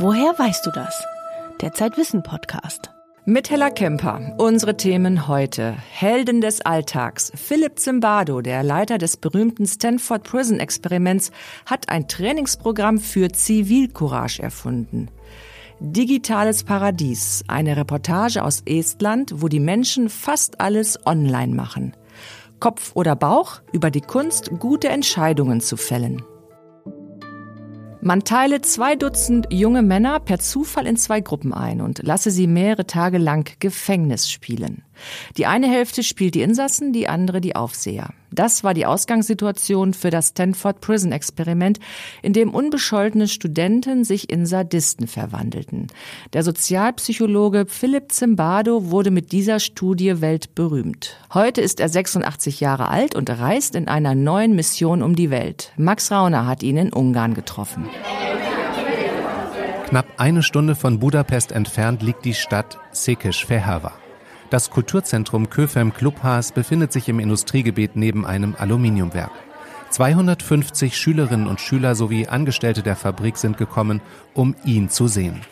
Woher weißt du das? Der Zeitwissen Podcast. Mit Hella Kemper. Unsere Themen heute. Helden des Alltags. Philipp Zimbardo, der Leiter des berühmten Stanford Prison Experiments, hat ein Trainingsprogramm für Zivilcourage erfunden. Digitales Paradies. Eine Reportage aus Estland, wo die Menschen fast alles online machen. Kopf oder Bauch über die Kunst, gute Entscheidungen zu fällen. Man teile zwei Dutzend junge Männer per Zufall in zwei Gruppen ein und lasse sie mehrere Tage lang Gefängnis spielen. Die eine Hälfte spielt die Insassen, die andere die Aufseher. Das war die Ausgangssituation für das Stanford Prison Experiment, in dem unbescholtene Studenten sich in Sadisten verwandelten. Der Sozialpsychologe Philipp Zimbardo wurde mit dieser Studie weltberühmt. Heute ist er 86 Jahre alt und reist in einer neuen Mission um die Welt. Max Rauner hat ihn in Ungarn getroffen. Knapp eine Stunde von Budapest entfernt liegt die Stadt Székesfehérvár. Das Kulturzentrum Köfem Clubhaas befindet sich im Industriegebiet neben einem Aluminiumwerk. 250 Schülerinnen und Schüler sowie Angestellte der Fabrik sind gekommen, um ihn zu sehen.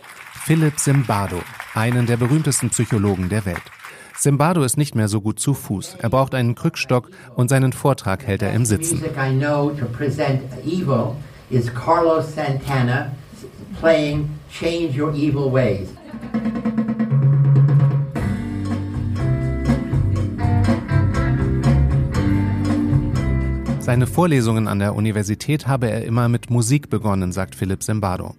Philipp Zimbardo, einen der berühmtesten Psychologen der Welt. Zimbardo ist nicht mehr so gut zu Fuß. Er braucht einen Krückstock und seinen Vortrag hält er im Sitzen. is Carlos Santana playing Change Your Evil Ways. Seine Vorlesungen an der Universität habe er immer mit Musik begonnen, sagt Philipp Zimbardo.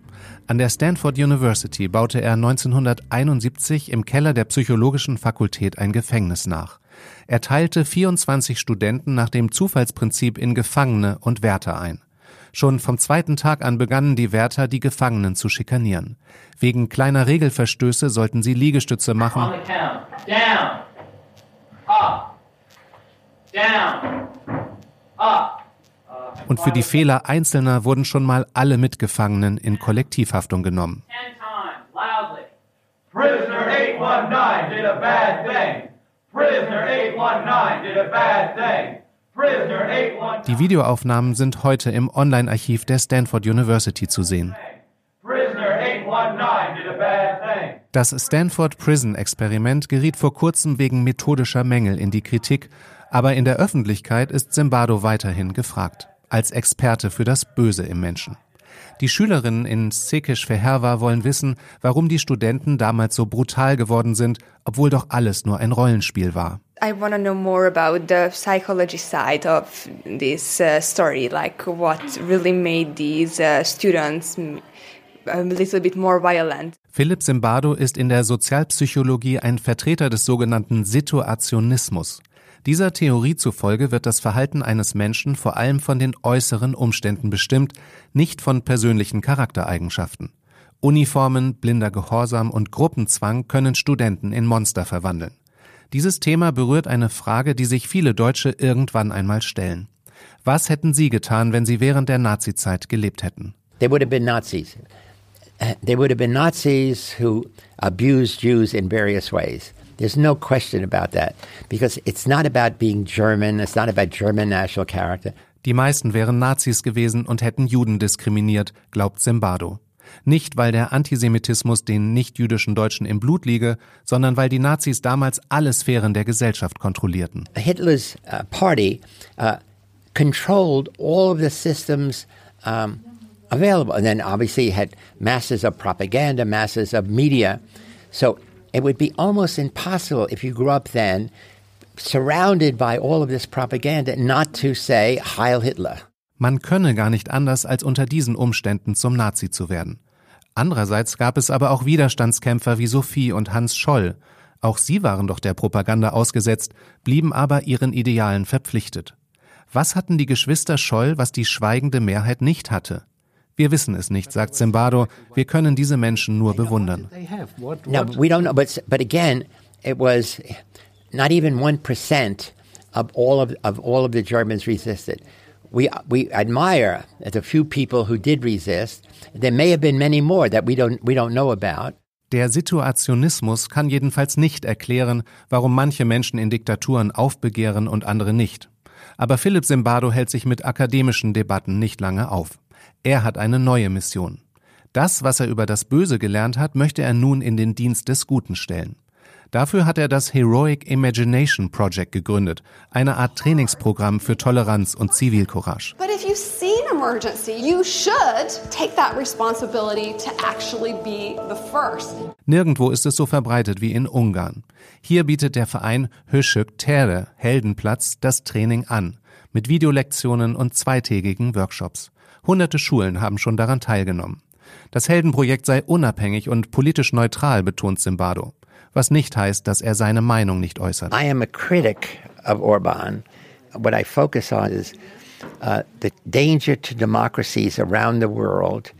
An der Stanford University baute er 1971 im Keller der Psychologischen Fakultät ein Gefängnis nach. Er teilte 24 Studenten nach dem Zufallsprinzip in Gefangene und Wärter ein. Schon vom zweiten Tag an begannen die Wärter, die Gefangenen zu schikanieren. Wegen kleiner Regelverstöße sollten sie Liegestütze machen. Down. Down. Und für die Fehler Einzelner wurden schon mal alle Mitgefangenen in Kollektivhaftung genommen. Die Videoaufnahmen sind heute im Online-Archiv der Stanford University zu sehen. Das Stanford Prison Experiment geriet vor kurzem wegen methodischer Mängel in die Kritik aber in der Öffentlichkeit ist Zimbardo weiterhin gefragt, als Experte für das Böse im Menschen. Die Schülerinnen in Sekish Feherwa wollen wissen, warum die Studenten damals so brutal geworden sind, obwohl doch alles nur ein Rollenspiel war. I want to know more about the psychology side of this uh, story, like what really made these uh, students a little bit more violent. Philipp Zimbardo ist in der Sozialpsychologie ein Vertreter des sogenannten Situationismus. Dieser Theorie zufolge wird das Verhalten eines Menschen vor allem von den äußeren Umständen bestimmt, nicht von persönlichen Charaktereigenschaften. Uniformen, blinder Gehorsam und Gruppenzwang können Studenten in Monster verwandeln. Dieses Thema berührt eine Frage, die sich viele Deutsche irgendwann einmal stellen. Was hätten Sie getan, wenn Sie während der Nazizeit gelebt hätten? They would have been Nazis. They would have been Nazis who abused Jews in various ways. There's no question about that because it's not about being German, it's not about German national character. Die meisten wären Nazis gewesen und hätten Juden diskriminiert, glaubt Zimbardo. Nicht, weil der Antisemitismus den nichtjüdischen Deutschen im Blut liege, sondern weil die Nazis damals alle Sphären der Gesellschaft kontrollierten. Hitler's uh, party uh, controlled all of the systems um, available. And then obviously had masses of propaganda, masses of media. So It would be almost impossible if you grew up then surrounded by all of this propaganda not to say Heil Hitler. Man könne gar nicht anders, als unter diesen Umständen zum Nazi zu werden. Andererseits gab es aber auch Widerstandskämpfer wie Sophie und Hans Scholl. Auch sie waren doch der Propaganda ausgesetzt, blieben aber ihren Idealen verpflichtet. Was hatten die Geschwister Scholl, was die schweigende Mehrheit nicht hatte? Wir wissen es nicht, sagt Zimbardo. Wir können diese Menschen nur bewundern. No, we don't know, but, but again, it was not even 1% of all of, of all of the Germans resisted. We, we admire the few people who did resist. There may have been many more that we don't, we don't know about. Der Situationismus kann jedenfalls nicht erklären, warum manche Menschen in Diktaturen aufbegehren und andere nicht. Aber Philipp Zimbardo hält sich mit akademischen Debatten nicht lange auf. Er hat eine neue Mission. Das, was er über das Böse gelernt hat, möchte er nun in den Dienst des Guten stellen. Dafür hat er das Heroic Imagination Project gegründet, eine Art Trainingsprogramm für Toleranz und Zivilcourage. But if you see an emergency, you should take that responsibility to actually be the first. Nirgendwo ist es so verbreitet wie in Ungarn. Hier bietet der Verein Höschük Tere Heldenplatz das Training an, mit Videolektionen und zweitägigen Workshops. Hunderte Schulen haben schon daran teilgenommen. Das Heldenprojekt sei unabhängig und politisch neutral, betont Zimbardo was nicht heißt, dass er seine Meinung nicht äußert. I am a critic of Orban. What I focus on is uh, the danger to democracies around the world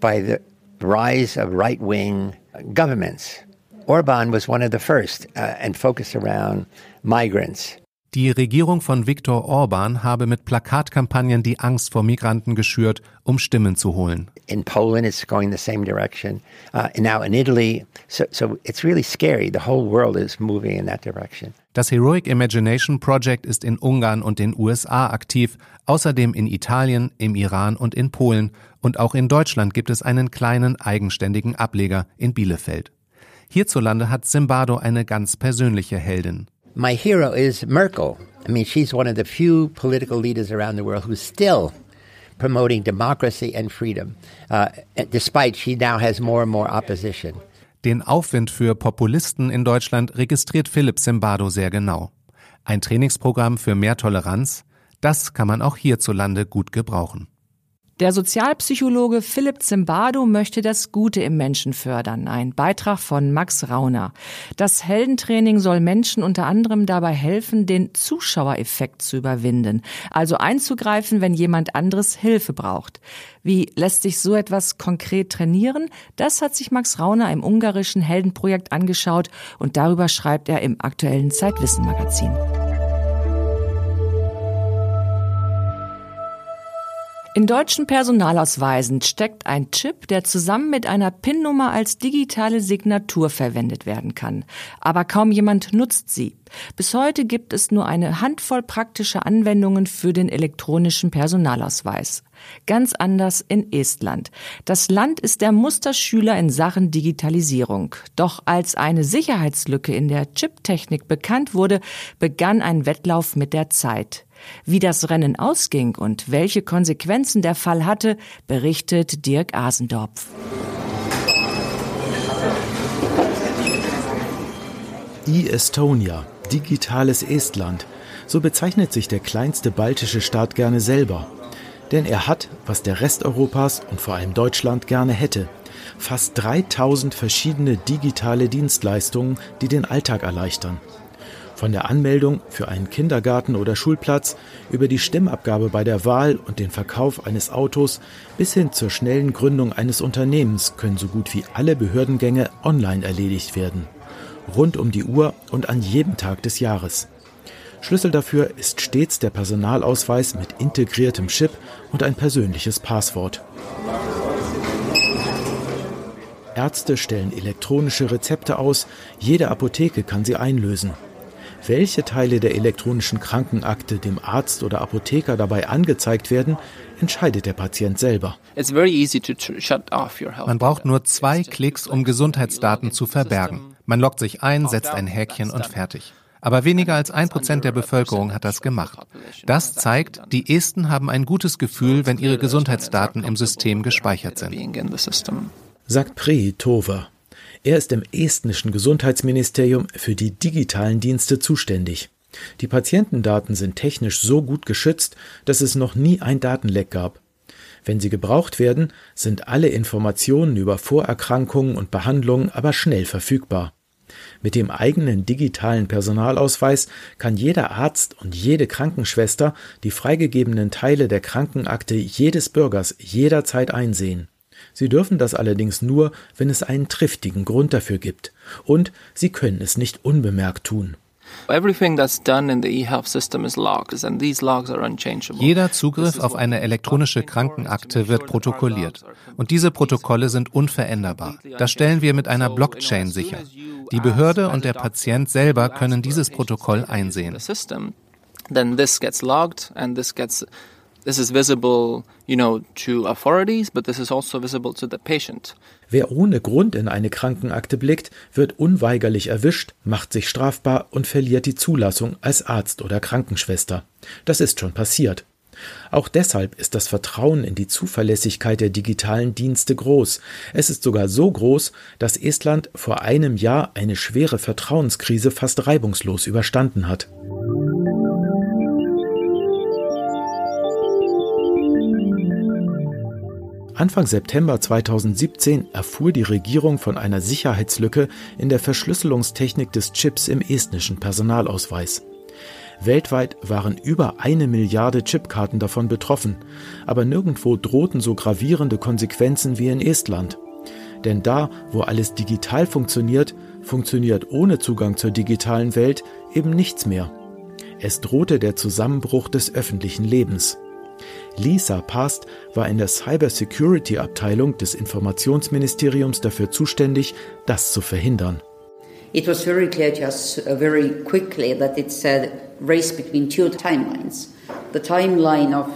by the rise of right-wing governments. Orban was one of the first uh, and focused around migrants. Die Regierung von Viktor Orban habe mit Plakatkampagnen die Angst vor Migranten geschürt, um Stimmen zu holen. In Poland it's going the same direction. Uh, now in Italy, so, so it's really scary. The whole world is moving in that direction. Das Heroic Imagination Project ist in Ungarn und den USA aktiv, außerdem in Italien, im Iran und in Polen und auch in Deutschland gibt es einen kleinen eigenständigen Ableger in Bielefeld. Hierzulande hat Zimbardo eine ganz persönliche Heldin. My hero is Merkel. I mean, she's one of the few political leaders around the world who's still promoting democracy and freedom, uh, despite she now has more and more opposition. Den Aufwind für Populisten in Deutschland registriert Philipp Zimbardo sehr genau. Ein Trainingsprogramm für mehr Toleranz, das kann man auch hierzulande gut gebrauchen. Der Sozialpsychologe Philipp Zimbardo möchte das Gute im Menschen fördern. Ein Beitrag von Max Rauner. Das Heldentraining soll Menschen unter anderem dabei helfen, den Zuschauereffekt zu überwinden. Also einzugreifen, wenn jemand anderes Hilfe braucht. Wie lässt sich so etwas konkret trainieren? Das hat sich Max Rauner im ungarischen Heldenprojekt angeschaut und darüber schreibt er im aktuellen Zeitwissen Magazin. In deutschen Personalausweisen steckt ein Chip, der zusammen mit einer PIN-Nummer als digitale Signatur verwendet werden kann. Aber kaum jemand nutzt sie. Bis heute gibt es nur eine Handvoll praktischer Anwendungen für den elektronischen Personalausweis. Ganz anders in Estland. Das Land ist der Musterschüler in Sachen Digitalisierung. Doch als eine Sicherheitslücke in der Chiptechnik bekannt wurde, begann ein Wettlauf mit der Zeit. Wie das Rennen ausging und welche Konsequenzen der Fall hatte, berichtet Dirk Asendorf. E-Estonia, digitales Estland. So bezeichnet sich der kleinste baltische Staat gerne selber. Denn er hat, was der Rest Europas und vor allem Deutschland gerne hätte, fast 3000 verschiedene digitale Dienstleistungen, die den Alltag erleichtern. Von der Anmeldung für einen Kindergarten oder Schulplatz über die Stimmabgabe bei der Wahl und den Verkauf eines Autos bis hin zur schnellen Gründung eines Unternehmens können so gut wie alle Behördengänge online erledigt werden. Rund um die Uhr und an jedem Tag des Jahres. Schlüssel dafür ist stets der Personalausweis mit integriertem Chip und ein persönliches Passwort. Ärzte stellen elektronische Rezepte aus, jede Apotheke kann sie einlösen. Welche Teile der elektronischen Krankenakte dem Arzt oder Apotheker dabei angezeigt werden, entscheidet der Patient selber. Man braucht nur zwei Klicks, um Gesundheitsdaten zu verbergen. Man loggt sich ein, setzt ein Häkchen und fertig. Aber weniger als ein Prozent der Bevölkerung hat das gemacht. Das zeigt, die Esten haben ein gutes Gefühl, wenn ihre Gesundheitsdaten im System gespeichert sind. Sagt Pre Tover. Er ist im estnischen Gesundheitsministerium für die digitalen Dienste zuständig. Die Patientendaten sind technisch so gut geschützt, dass es noch nie ein Datenleck gab. Wenn sie gebraucht werden, sind alle Informationen über Vorerkrankungen und Behandlungen aber schnell verfügbar. Mit dem eigenen digitalen Personalausweis kann jeder Arzt und jede Krankenschwester die freigegebenen Teile der Krankenakte jedes Bürgers jederzeit einsehen. Sie dürfen das allerdings nur, wenn es einen triftigen Grund dafür gibt. Und sie können es nicht unbemerkt tun. Jeder Zugriff auf eine elektronische Krankenakte wird protokolliert. Und diese Protokolle sind unveränderbar. Das stellen wir mit einer Blockchain sicher. Die Behörde und der Patient selber können dieses Protokoll einsehen. This is visible, you know, to authorities, but this is also visible to the patient. Wer ohne Grund in eine Krankenakte blickt, wird unweigerlich erwischt, macht sich strafbar und verliert die Zulassung als Arzt oder Krankenschwester. Das ist schon passiert. Auch deshalb ist das Vertrauen in die Zuverlässigkeit der digitalen Dienste groß. Es ist sogar so groß, dass Estland vor einem Jahr eine schwere Vertrauenskrise fast reibungslos überstanden hat. Anfang September 2017 erfuhr die Regierung von einer Sicherheitslücke in der Verschlüsselungstechnik des Chips im estnischen Personalausweis. Weltweit waren über eine Milliarde Chipkarten davon betroffen, aber nirgendwo drohten so gravierende Konsequenzen wie in Estland. Denn da, wo alles digital funktioniert, funktioniert ohne Zugang zur digitalen Welt eben nichts mehr. Es drohte der Zusammenbruch des öffentlichen Lebens. Lisa Past war in der Cybersecurity-Abteilung des Informationsministeriums dafür zuständig, das zu verhindern. It was very clear to us uh, very quickly that it's a race between two timelines. The timeline of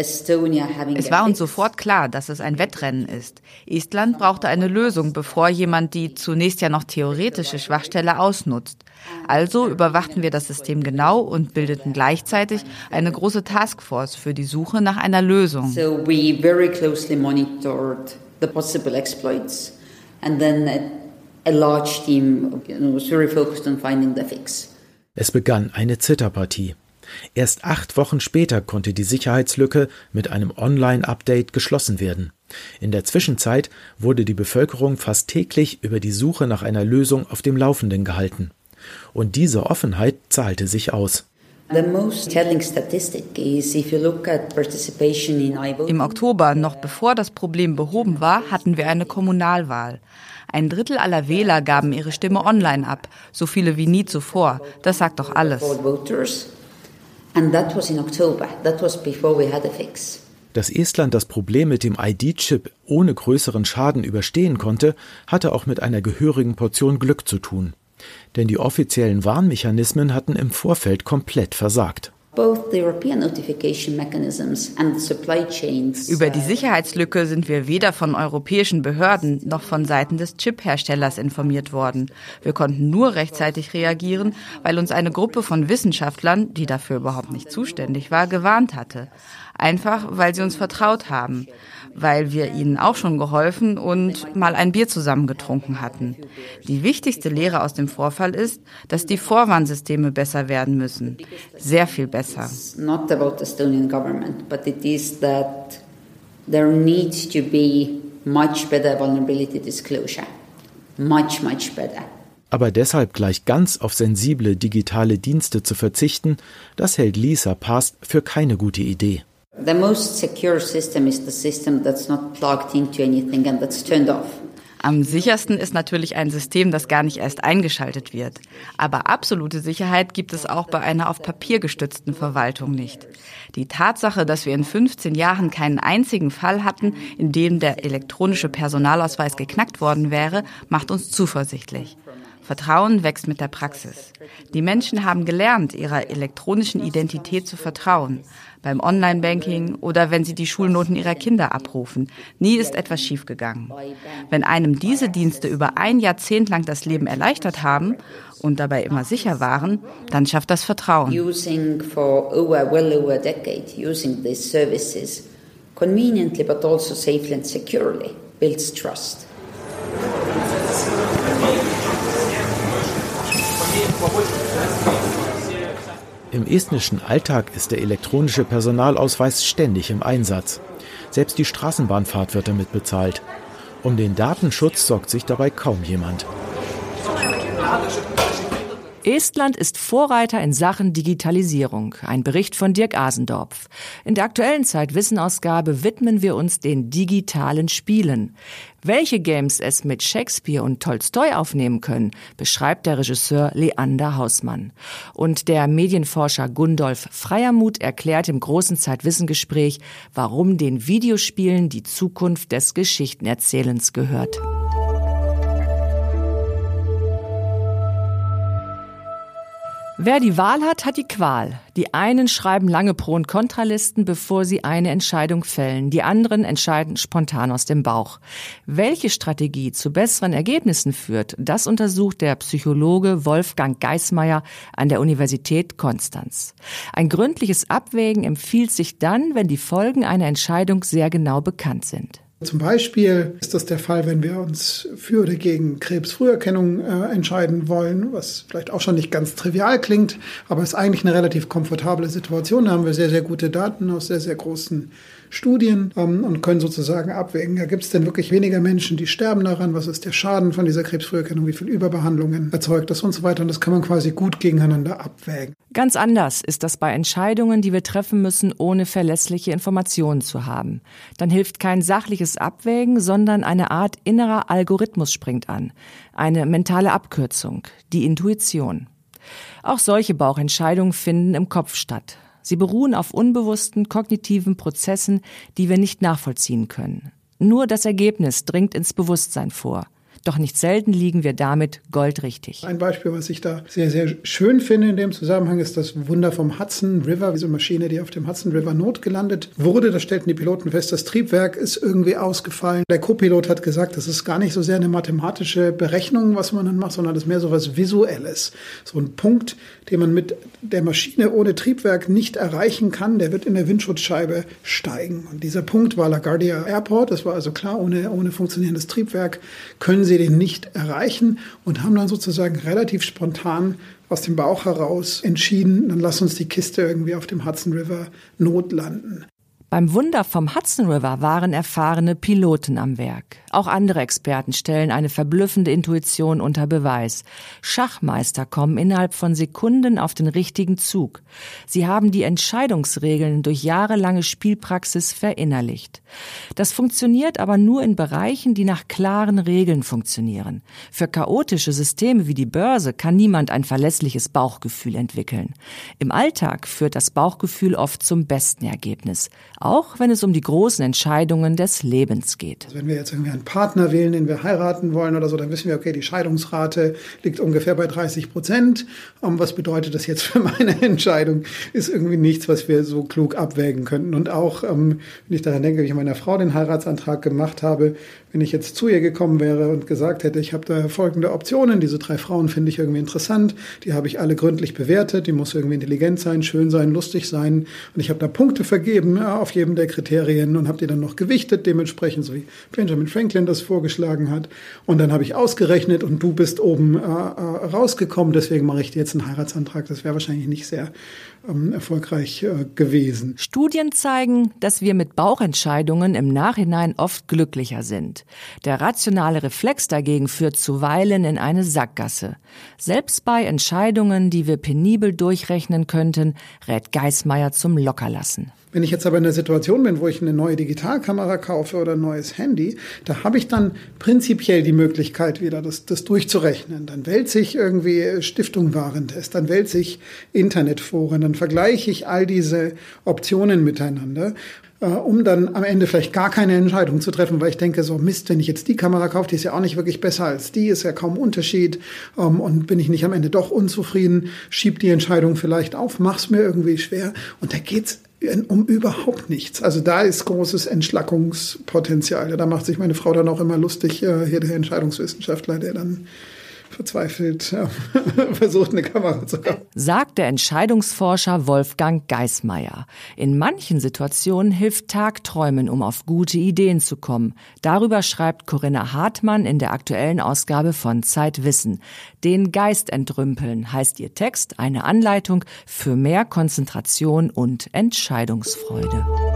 es war uns sofort klar, dass es ein Wettrennen ist. Estland brauchte eine Lösung, bevor jemand die zunächst ja noch theoretische Schwachstelle ausnutzt. Also überwachten wir das System genau und bildeten gleichzeitig eine große Taskforce für die Suche nach einer Lösung. So we very closely monitored the possible exploits and then a large team was very focused on finding the fix. Es begann eine Zitterpartie. Erst acht Wochen später konnte die Sicherheitslücke mit einem Online-Update geschlossen werden. In der Zwischenzeit wurde die Bevölkerung fast täglich über die Suche nach einer Lösung auf dem Laufenden gehalten. Und diese Offenheit zahlte sich aus. Im Oktober, noch bevor das Problem behoben war, hatten wir eine Kommunalwahl. Ein Drittel aller Wähler gaben ihre Stimme online ab, so viele wie nie zuvor. Das sagt doch alles. Dass Estland das Problem mit dem ID-Chip ohne größeren Schaden überstehen konnte, hatte auch mit einer gehörigen Portion Glück zu tun. Denn die offiziellen Warnmechanismen hatten im Vorfeld komplett versagt. Über die Sicherheitslücke sind wir weder von europäischen Behörden noch von Seiten des Chip-Herstellers informiert worden. Wir konnten nur rechtzeitig reagieren, weil uns eine Gruppe von Wissenschaftlern, die dafür überhaupt nicht zuständig war, gewarnt hatte. Einfach, weil sie uns vertraut haben weil wir ihnen auch schon geholfen und mal ein Bier zusammen getrunken hatten. Die wichtigste Lehre aus dem Vorfall ist, dass die Vorwarnsysteme besser werden müssen. Sehr viel besser. Not about Estonian government, but it is that there needs to be much better vulnerability disclosure. Much, much better. Aber deshalb gleich ganz auf sensible digitale Dienste zu verzichten, das hält Lisa Past für keine gute Idee. The most secure system is the system that's not plugged into anything and that's turned off. Am sichersten ist natürlich ein System, das gar nicht erst eingeschaltet wird. Aber absolute Sicherheit gibt es auch bei einer auf Papier gestützten Verwaltung nicht. Die Tatsache, dass wir in 15 Jahren keinen einzigen Fall hatten, in dem der elektronische Personalausweis geknackt worden wäre, macht uns zuversichtlich. Vertrauen wächst mit der Praxis. Die Menschen haben gelernt, ihrer elektronischen Identität zu vertrauen. Beim Online-Banking oder wenn sie die Schulnoten ihrer Kinder abrufen. Nie ist etwas schiefgegangen. Wenn einem diese Dienste über ein Jahrzehnt lang das Leben erleichtert haben und dabei immer sicher waren, dann schafft das Vertrauen. Conveniently but also safely and securely builds trust. Im estnischen Alltag ist der elektronische Personalausweis ständig im Einsatz. Selbst die Straßenbahnfahrt wird damit bezahlt. Um den Datenschutz sorgt sich dabei kaum jemand. Estland ist Vorreiter in Sachen Digitalisierung. Ein Bericht von Dirk Asendorf. In der aktuellen Zeitwissenausgabe widmen wir uns den digitalen Spielen. Welche Games es mit Shakespeare und Tolstoi aufnehmen können, beschreibt der Regisseur Leander Hausmann. Und der Medienforscher Gundolf Freiermuth erklärt im großen Zeitwissengespräch, warum den Videospielen die Zukunft des Geschichtenerzählens gehört. Wer die Wahl hat, hat die Qual. Die einen schreiben lange Pro- und Kontralisten, bevor sie eine Entscheidung fällen. Die anderen entscheiden spontan aus dem Bauch. Welche Strategie zu besseren Ergebnissen führt, das untersucht der Psychologe Wolfgang Geismeier an der Universität Konstanz. Ein gründliches Abwägen empfiehlt sich dann, wenn die Folgen einer Entscheidung sehr genau bekannt sind. Zum Beispiel ist das der Fall, wenn wir uns für oder gegen Krebsfrüherkennung äh, entscheiden wollen, was vielleicht auch schon nicht ganz trivial klingt, aber ist eigentlich eine relativ komfortable Situation. Da haben wir sehr, sehr gute Daten aus sehr, sehr großen Studien ähm, und können sozusagen abwägen, ja, gibt es denn wirklich weniger Menschen, die sterben daran? Was ist der Schaden von dieser Krebsfrüherkennung? Wie viel Überbehandlungen erzeugt das und so weiter? Und das kann man quasi gut gegeneinander abwägen. Ganz anders ist das bei Entscheidungen, die wir treffen müssen, ohne verlässliche Informationen zu haben. Dann hilft kein sachliches Abwägen, sondern eine Art innerer Algorithmus springt an. Eine mentale Abkürzung, die Intuition. Auch solche Bauchentscheidungen finden im Kopf statt. Sie beruhen auf unbewussten kognitiven Prozessen, die wir nicht nachvollziehen können. Nur das Ergebnis dringt ins Bewusstsein vor. Doch nicht selten liegen wir damit goldrichtig. Ein Beispiel, was ich da sehr, sehr schön finde in dem Zusammenhang, ist das Wunder vom Hudson River, diese Maschine, die auf dem Hudson River notgelandet wurde. Da stellten die Piloten fest, das Triebwerk ist irgendwie ausgefallen. Der Co-Pilot hat gesagt, das ist gar nicht so sehr eine mathematische Berechnung, was man dann macht, sondern das ist mehr so was Visuelles. So ein Punkt, den man mit der Maschine ohne Triebwerk nicht erreichen kann, der wird in der Windschutzscheibe steigen. Und dieser Punkt war LaGuardia Airport. Das war also klar, ohne, ohne funktionierendes Triebwerk können sie den nicht erreichen und haben dann sozusagen relativ spontan aus dem Bauch heraus entschieden, dann lass uns die Kiste irgendwie auf dem Hudson River notlanden. Beim Wunder vom Hudson River waren erfahrene Piloten am Werk. Auch andere Experten stellen eine verblüffende Intuition unter Beweis. Schachmeister kommen innerhalb von Sekunden auf den richtigen Zug. Sie haben die Entscheidungsregeln durch jahrelange Spielpraxis verinnerlicht. Das funktioniert aber nur in Bereichen, die nach klaren Regeln funktionieren. Für chaotische Systeme wie die Börse kann niemand ein verlässliches Bauchgefühl entwickeln. Im Alltag führt das Bauchgefühl oft zum besten Ergebnis, auch wenn es um die großen Entscheidungen des Lebens geht. Also wenn wir jetzt irgendwie einen Partner wählen, den wir heiraten wollen oder so, dann wissen wir, okay, die Scheidungsrate liegt ungefähr bei 30 Prozent. Um, was bedeutet das jetzt für meine Entscheidung? Ist irgendwie nichts, was wir so klug abwägen könnten. Und auch, ähm, wenn ich daran denke, wie ich meiner Frau den Heiratsantrag gemacht habe, wenn ich jetzt zu ihr gekommen wäre und gesagt hätte, ich habe da folgende Optionen, diese drei Frauen finde ich irgendwie interessant, die habe ich alle gründlich bewertet, die muss irgendwie intelligent sein, schön sein, lustig sein und ich habe da Punkte vergeben auf jedem der Kriterien und habe die dann noch gewichtet, dementsprechend, so wie Benjamin Franklin das vorgeschlagen hat. Und dann habe ich ausgerechnet und du bist oben äh, äh rausgekommen, deswegen mache ich dir jetzt einen Heiratsantrag. Das wäre wahrscheinlich nicht sehr ähm, erfolgreich äh, gewesen. Studien zeigen, dass wir mit Bauchentscheidungen im Nachhinein oft glücklicher sind. Der rationale Reflex dagegen führt zuweilen in eine Sackgasse. Selbst bei Entscheidungen, die wir penibel durchrechnen könnten, rät Geismeier zum Lockerlassen. Wenn ich jetzt aber in der Situation bin, wo ich eine neue Digitalkamera kaufe oder ein neues Handy, da habe ich dann prinzipiell die Möglichkeit wieder, das, das durchzurechnen. Dann wälze ich irgendwie Stiftung Warentest, dann wälze ich Internetforen, dann vergleiche ich all diese Optionen miteinander äh, um dann am Ende vielleicht gar keine Entscheidung zu treffen, weil ich denke, so Mist, wenn ich jetzt die Kamera kaufe, die ist ja auch nicht wirklich besser als die, ist ja kaum Unterschied ähm, und bin ich nicht am Ende doch unzufrieden, schieb die Entscheidung vielleicht auf, mach's mir irgendwie schwer und da geht's um überhaupt nichts. Also da ist großes Entschlackungspotenzial. Da macht sich meine Frau dann auch immer lustig, äh, hier der Entscheidungswissenschaftler, der dann verzweifelt versucht, eine Kamera zu kaufen. Sagt der Entscheidungsforscher Wolfgang Geismeier. In manchen Situationen hilft Tagträumen, um auf gute Ideen zu kommen. Darüber schreibt Corinna Hartmann in der aktuellen Ausgabe von Zeitwissen. Den Geist entrümpeln heißt ihr Text, eine Anleitung für mehr Konzentration und Entscheidungsfreude.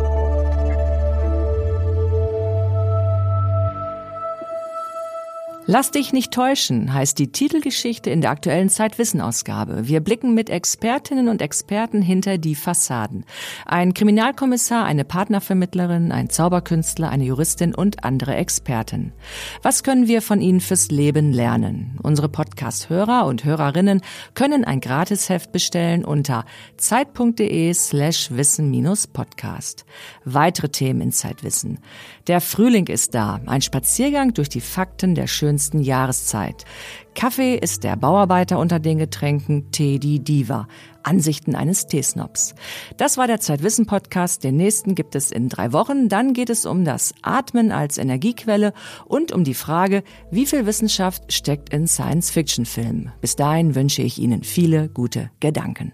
Lass dich nicht täuschen, heißt die Titelgeschichte in der aktuellen Zeitwissen-Ausgabe. Wir blicken mit Expertinnen und Experten hinter die Fassaden. Ein Kriminalkommissar, eine Partnervermittlerin, ein Zauberkünstler, eine Juristin und andere Experten. Was können wir von ihnen fürs Leben lernen? Unsere Podcast-Hörer und Hörerinnen können ein Gratisheft bestellen unter zeit.de slash wissen-podcast. Weitere Themen in Zeitwissen. Der Frühling ist da. Ein Spaziergang durch die Fakten der schönen schönsten Jahreszeit. Kaffee ist der Bauarbeiter unter den Getränken, Tee die Diva. Ansichten eines Teesnobs. Das war der Zeitwissen Podcast. Den nächsten gibt es in drei Wochen. Dann geht es um das Atmen als Energiequelle und um die Frage, wie viel Wissenschaft steckt in Science-Fiction-Filmen. Bis dahin wünsche ich Ihnen viele gute Gedanken.